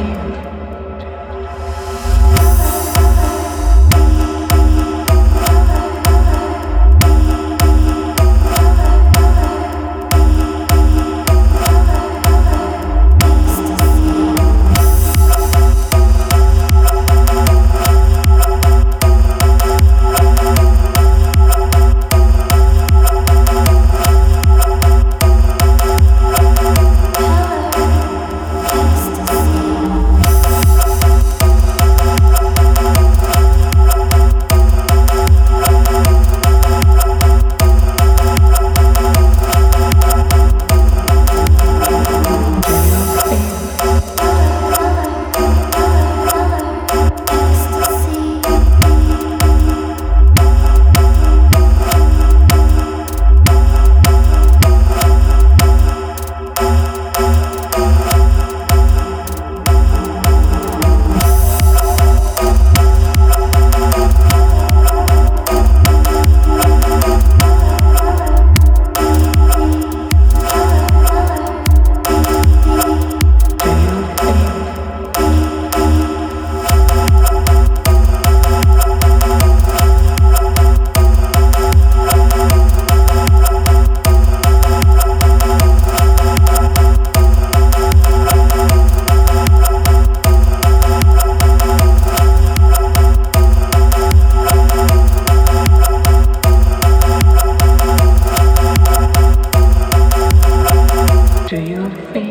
happy. to your feet.